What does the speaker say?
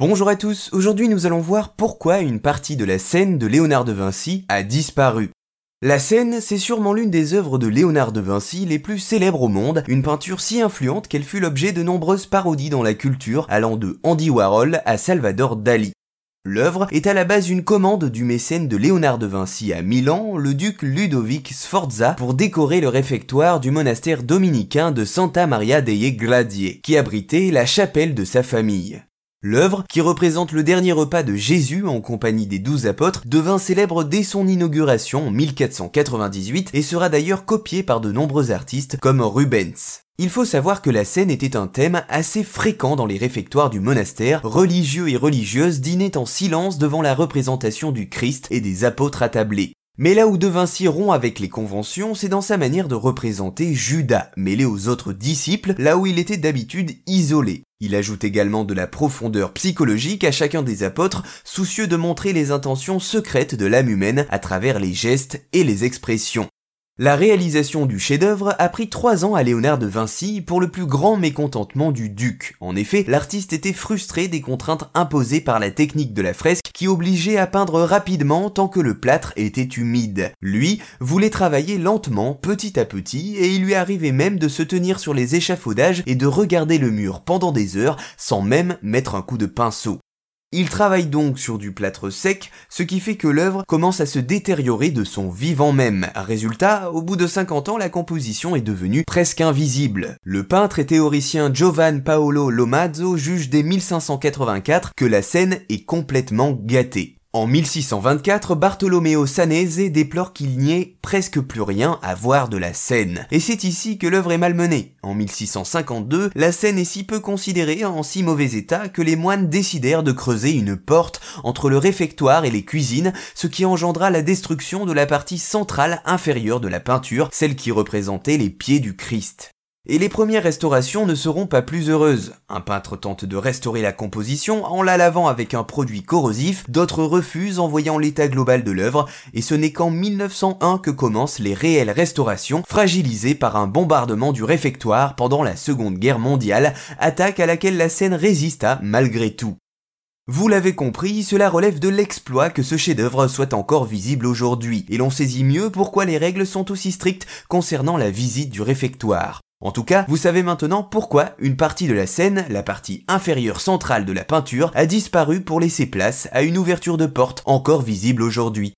Bonjour à tous, aujourd'hui nous allons voir pourquoi une partie de la scène de Léonard de Vinci a disparu. La scène, c'est sûrement l'une des œuvres de Léonard de Vinci les plus célèbres au monde, une peinture si influente qu'elle fut l'objet de nombreuses parodies dans la culture, allant de Andy Warhol à Salvador Dali. L'œuvre est à la base une commande du mécène de Léonard de Vinci à Milan, le duc Ludovic Sforza, pour décorer le réfectoire du monastère dominicain de Santa Maria dei Gladie, qui abritait la chapelle de sa famille. L'œuvre, qui représente le dernier repas de Jésus en compagnie des douze apôtres, devint célèbre dès son inauguration en 1498 et sera d'ailleurs copiée par de nombreux artistes comme Rubens. Il faut savoir que la scène était un thème assez fréquent dans les réfectoires du monastère, religieux et religieuses dînaient en silence devant la représentation du Christ et des apôtres attablés. Mais là où De Vinci rompt avec les conventions, c'est dans sa manière de représenter Judas, mêlé aux autres disciples, là où il était d'habitude isolé. Il ajoute également de la profondeur psychologique à chacun des apôtres, soucieux de montrer les intentions secrètes de l'âme humaine à travers les gestes et les expressions. La réalisation du chef-d'œuvre a pris trois ans à Léonard de Vinci pour le plus grand mécontentement du duc. En effet, l'artiste était frustré des contraintes imposées par la technique de la fresque qui obligeait à peindre rapidement tant que le plâtre était humide. Lui voulait travailler lentement, petit à petit, et il lui arrivait même de se tenir sur les échafaudages et de regarder le mur pendant des heures sans même mettre un coup de pinceau. Il travaille donc sur du plâtre sec, ce qui fait que l'œuvre commence à se détériorer de son vivant même. Résultat, au bout de 50 ans, la composition est devenue presque invisible. Le peintre et théoricien Giovan Paolo Lomazzo juge dès 1584 que la scène est complètement gâtée. En 1624, Bartolomeo Sanese déplore qu'il n'y ait presque plus rien à voir de la scène. Et c'est ici que l'œuvre est malmenée. En 1652, la scène est si peu considérée, en si mauvais état, que les moines décidèrent de creuser une porte entre le réfectoire et les cuisines, ce qui engendra la destruction de la partie centrale inférieure de la peinture, celle qui représentait les pieds du Christ. Et les premières restaurations ne seront pas plus heureuses. Un peintre tente de restaurer la composition en la lavant avec un produit corrosif, d'autres refusent en voyant l'état global de l'œuvre, et ce n'est qu'en 1901 que commencent les réelles restaurations, fragilisées par un bombardement du réfectoire pendant la Seconde Guerre mondiale, attaque à laquelle la scène résista malgré tout. Vous l'avez compris, cela relève de l'exploit que ce chef-d'œuvre soit encore visible aujourd'hui, et l'on saisit mieux pourquoi les règles sont aussi strictes concernant la visite du réfectoire. En tout cas, vous savez maintenant pourquoi une partie de la scène, la partie inférieure centrale de la peinture, a disparu pour laisser place à une ouverture de porte encore visible aujourd'hui.